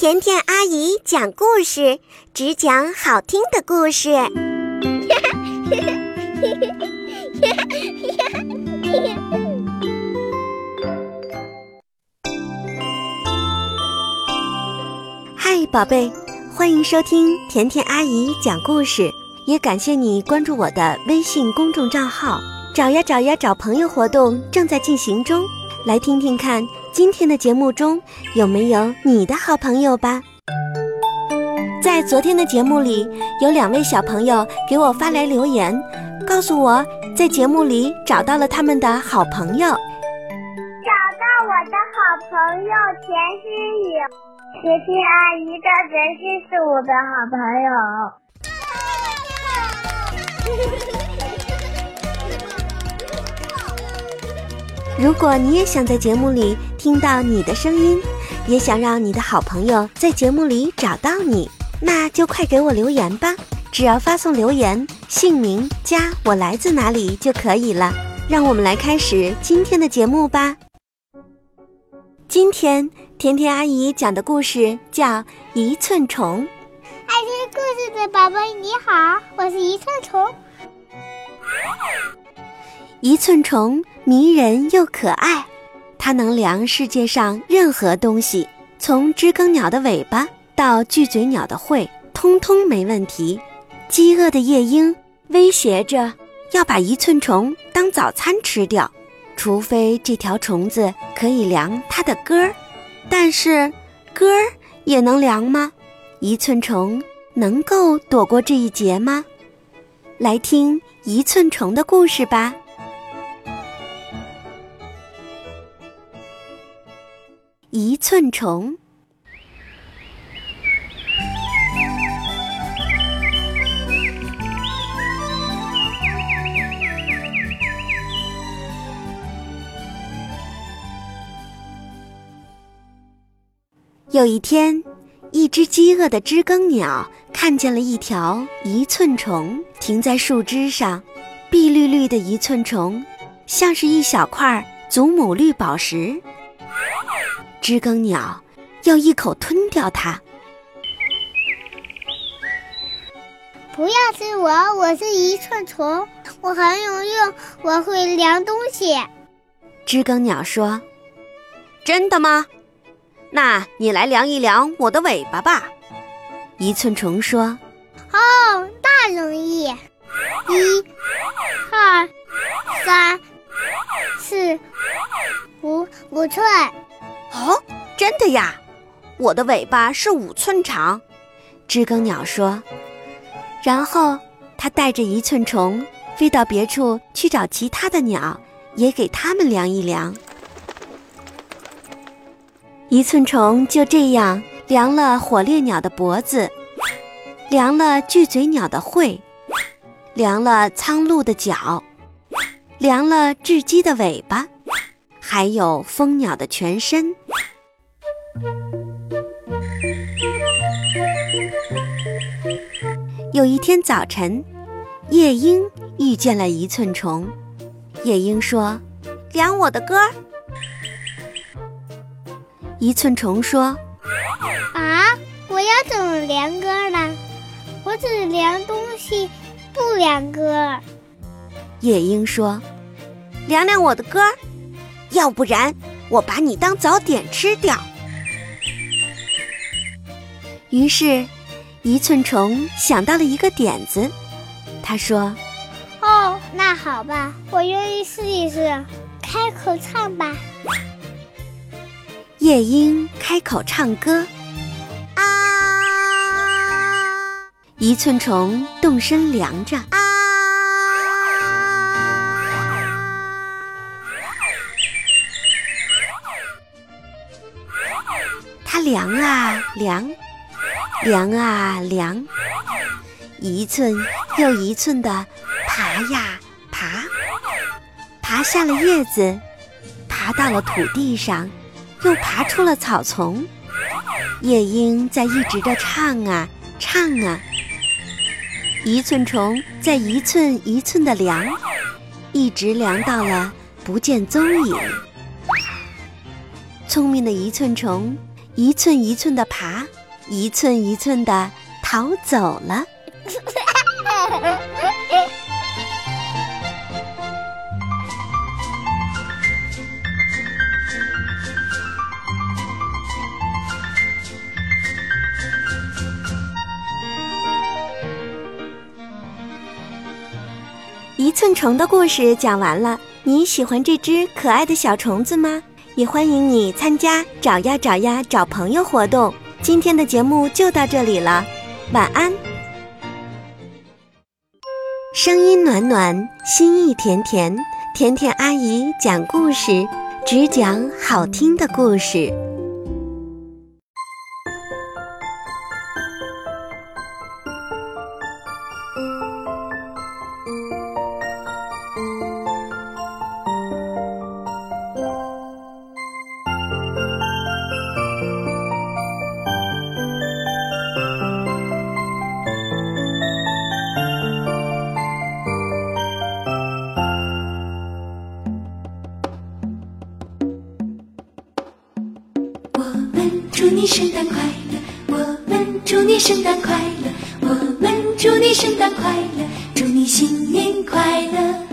甜甜阿姨讲故事，只讲好听的故事。嗨，宝贝，欢迎收听甜甜阿姨讲故事，也感谢你关注我的微信公众账号。找呀找呀找朋友活动正在进行中，来听听看今天的节目中有没有你的好朋友吧。在昨天的节目里，有两位小朋友给我发来留言，告诉我在节目里找到了他们的好朋友。找到我的好朋友田心雨，甜心阿姨的甜心是我的好朋友。如果你也想在节目里听到你的声音，也想让你的好朋友在节目里找到你，那就快给我留言吧！只要发送留言、姓名加我来自哪里就可以了。让我们来开始今天的节目吧。今天甜甜阿姨讲的故事叫《一寸虫》。爱听故事的宝贝你好，我是一寸虫。一寸虫迷人又可爱，它能量世界上任何东西，从知更鸟的尾巴到巨嘴鸟的喙，通通没问题。饥饿的夜莺威胁着要把一寸虫当早餐吃掉，除非这条虫子可以量它的歌儿。但是，歌儿也能量吗？一寸虫能够躲过这一劫吗？来听一寸虫的故事吧。寸虫。有一天，一只饥饿的知更鸟看见了一条一寸虫停在树枝上，碧绿绿的一寸虫，像是一小块祖母绿宝石。知更鸟要一口吞掉它。不要吃我，我是一寸虫，我很有用，我会量东西。知更鸟说：“真的吗？那你来量一量我的尾巴吧。”一寸虫说：“哦，那容易，一、二、三、四、五，五寸。”哦，真的呀！我的尾巴是五寸长，知更鸟说。然后它带着一寸虫飞到别处去找其他的鸟，也给它们量一量。一寸虫就这样量了火烈鸟的脖子，量了巨嘴鸟的喙，量了苍鹭的脚，量了雉鸡的尾巴。还有蜂鸟的全身。有一天早晨，夜莺遇见了一寸虫。夜莺说：“量我的歌。”一寸虫说：“啊，我要怎么量歌呢？我只量东西，不量歌。”夜莺说：“量量我的歌。”要不然，我把你当早点吃掉。于是，一寸虫想到了一个点子，他说：“哦，那好吧，我愿意试一试，开口唱吧。”夜莺开口唱歌：“啊！”一寸虫动身量着。量啊量，量啊量，一寸又一寸的爬呀爬，爬下了叶子，爬到了土地上，又爬出了草丛。夜莺在一直的唱啊唱啊，一寸虫在一寸一寸的量，一直量到了不见踪影。聪明的一寸虫。一寸一寸的爬，一寸一寸的逃走了。一寸虫的故事讲完了，你喜欢这只可爱的小虫子吗？也欢迎你参加找呀找呀找朋友活动。今天的节目就到这里了，晚安。声音暖暖，心意甜甜，甜甜阿姨讲故事，只讲好听的故事。祝你圣诞快乐！我们祝你圣诞快乐！我们祝你圣诞快乐！祝你新年快乐！